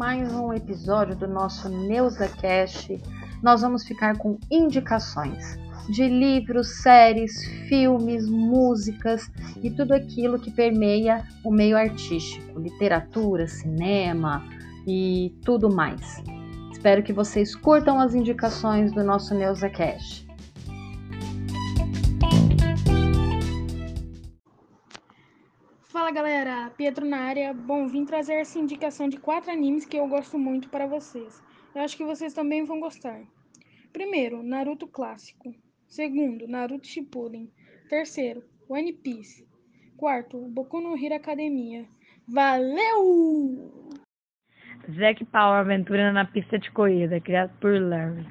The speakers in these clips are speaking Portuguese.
mais um episódio do nosso Neuza Cash. Nós vamos ficar com indicações de livros, séries, filmes, músicas e tudo aquilo que permeia o meio artístico, literatura, cinema e tudo mais. Espero que vocês curtam as indicações do nosso Neuza Fala galera, Pietro na área. Bom, vim trazer essa indicação de quatro animes que eu gosto muito para vocês. Eu acho que vocês também vão gostar. Primeiro, Naruto clássico. Segundo, Naruto Shippuden. Terceiro, One Piece. Quarto, Boku no Hero Academia. Valeu! Zack Power Aventura na pista de corrida, criado por Larry.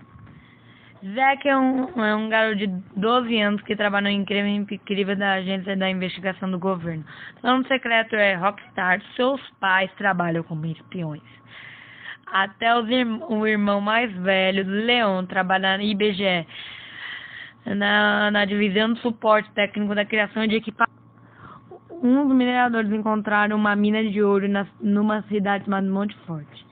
Zack é um, é um garoto de 12 anos que trabalha no incrível incrível da agência da investigação do governo. Seu nome secreto é Rockstar. Seus pais trabalham como espiões. Até o irmão mais velho, Leon, trabalha na IBGE, na, na divisão de suporte técnico da criação de equipamentos. Um dos mineradores encontraram uma mina de ouro na, numa cidade chamada Monte Forte.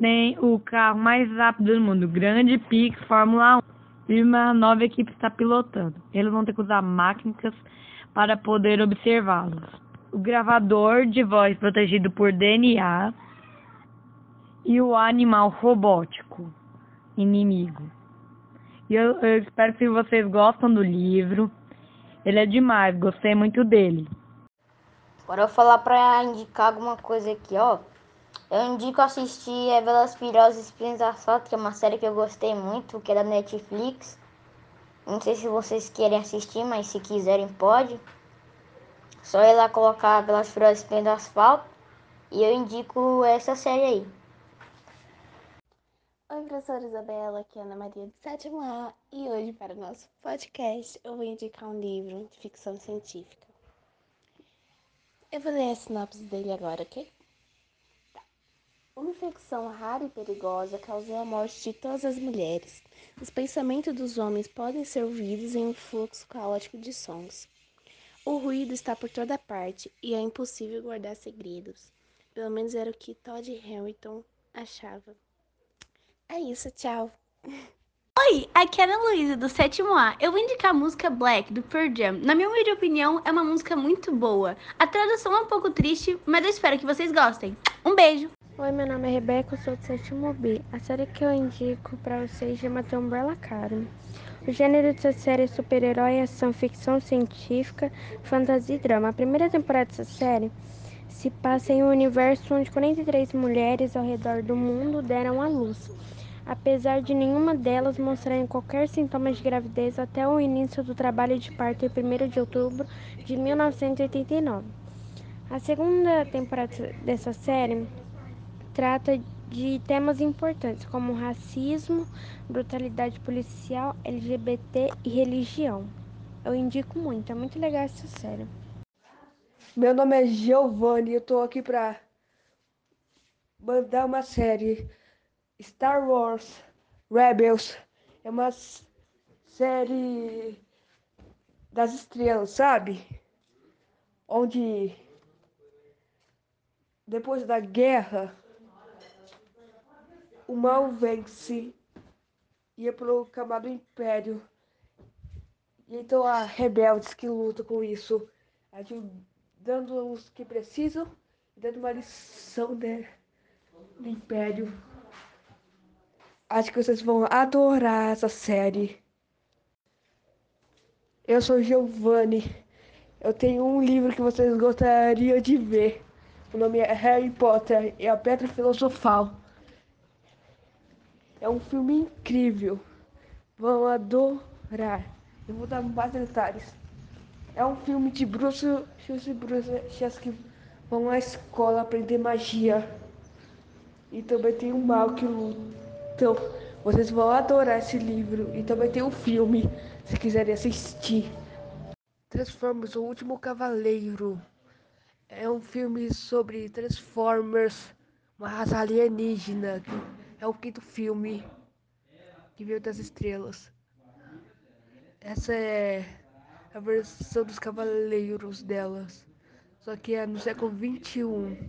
Tem o carro mais rápido do mundo, Grande Pix Fórmula 1. E uma nova equipe está pilotando. Eles vão ter que usar máquinas para poder observá-los. O gravador de voz protegido por DNA e o animal robótico inimigo. E eu, eu espero que vocês gostam do livro. Ele é demais, gostei muito dele. Agora eu vou falar pra indicar alguma coisa aqui, ó. Eu indico assistir é Velozes Espinhos Asfalto, que é uma série que eu gostei muito, que é da Netflix. Não sei se vocês querem assistir, mas se quiserem pode. Só ir lá colocar Velozes Espinhos Asfalto. E eu indico essa série aí. Oi, professora Isabela, aqui é Ana Maria de Sétimo A e hoje para o nosso podcast eu vou indicar um livro de ficção científica. Eu vou ler a sinopse dele agora, ok? Uma infecção rara e perigosa causou a morte de todas as mulheres. Os pensamentos dos homens podem ser ouvidos em um fluxo caótico de sons. O ruído está por toda parte e é impossível guardar segredos. Pelo menos era o que Todd Hamilton achava. É isso, tchau. Oi, aqui é a Luísa, do sétimo A. Eu vou indicar a música Black, do Pearl Jam. Na minha humilde opinião, é uma música muito boa. A tradução é um pouco triste, mas eu espero que vocês gostem. Um beijo! Oi, meu nome é Rebeca, eu sou do sétimo B. A série que eu indico para vocês chama The Umbrella Academy. O gênero dessa série é super-herói, ação, ficção científica, fantasia e drama. A primeira temporada dessa série se passa em um universo onde 43 mulheres ao redor do mundo deram à luz apesar de nenhuma delas mostrarem qualquer sintoma de gravidez até o início do trabalho de parto em 1 de outubro de 1989. A segunda temporada dessa série trata de temas importantes como racismo, brutalidade policial, LGBT e religião. Eu indico muito, é muito legal essa série. Meu nome é Giovanni eu tô aqui pra mandar uma série Star Wars Rebels é uma série das estrelas, sabe? Onde depois da guerra o mal vence e é proclamado Império. E então há rebeldes que lutam com isso, ajudando os que precisam e dando uma lição de, do Império. Acho que vocês vão adorar essa série. Eu sou Giovanni. Eu tenho um livro que vocês gostariam de ver. O nome é Harry Potter e a Pedra Filosofal. É um filme incrível. Vão adorar. Eu vou dar mais detalhes. É um filme de Bruce e Bruce que vão à escola aprender magia. E também tem um mal que luta então, vocês vão adorar esse livro e também tem um filme, se quiserem assistir. Transformers, o último cavaleiro. É um filme sobre Transformers, uma raça alienígena. É o quinto filme que veio das estrelas. Essa é a versão dos cavaleiros delas. Só que é no século 21.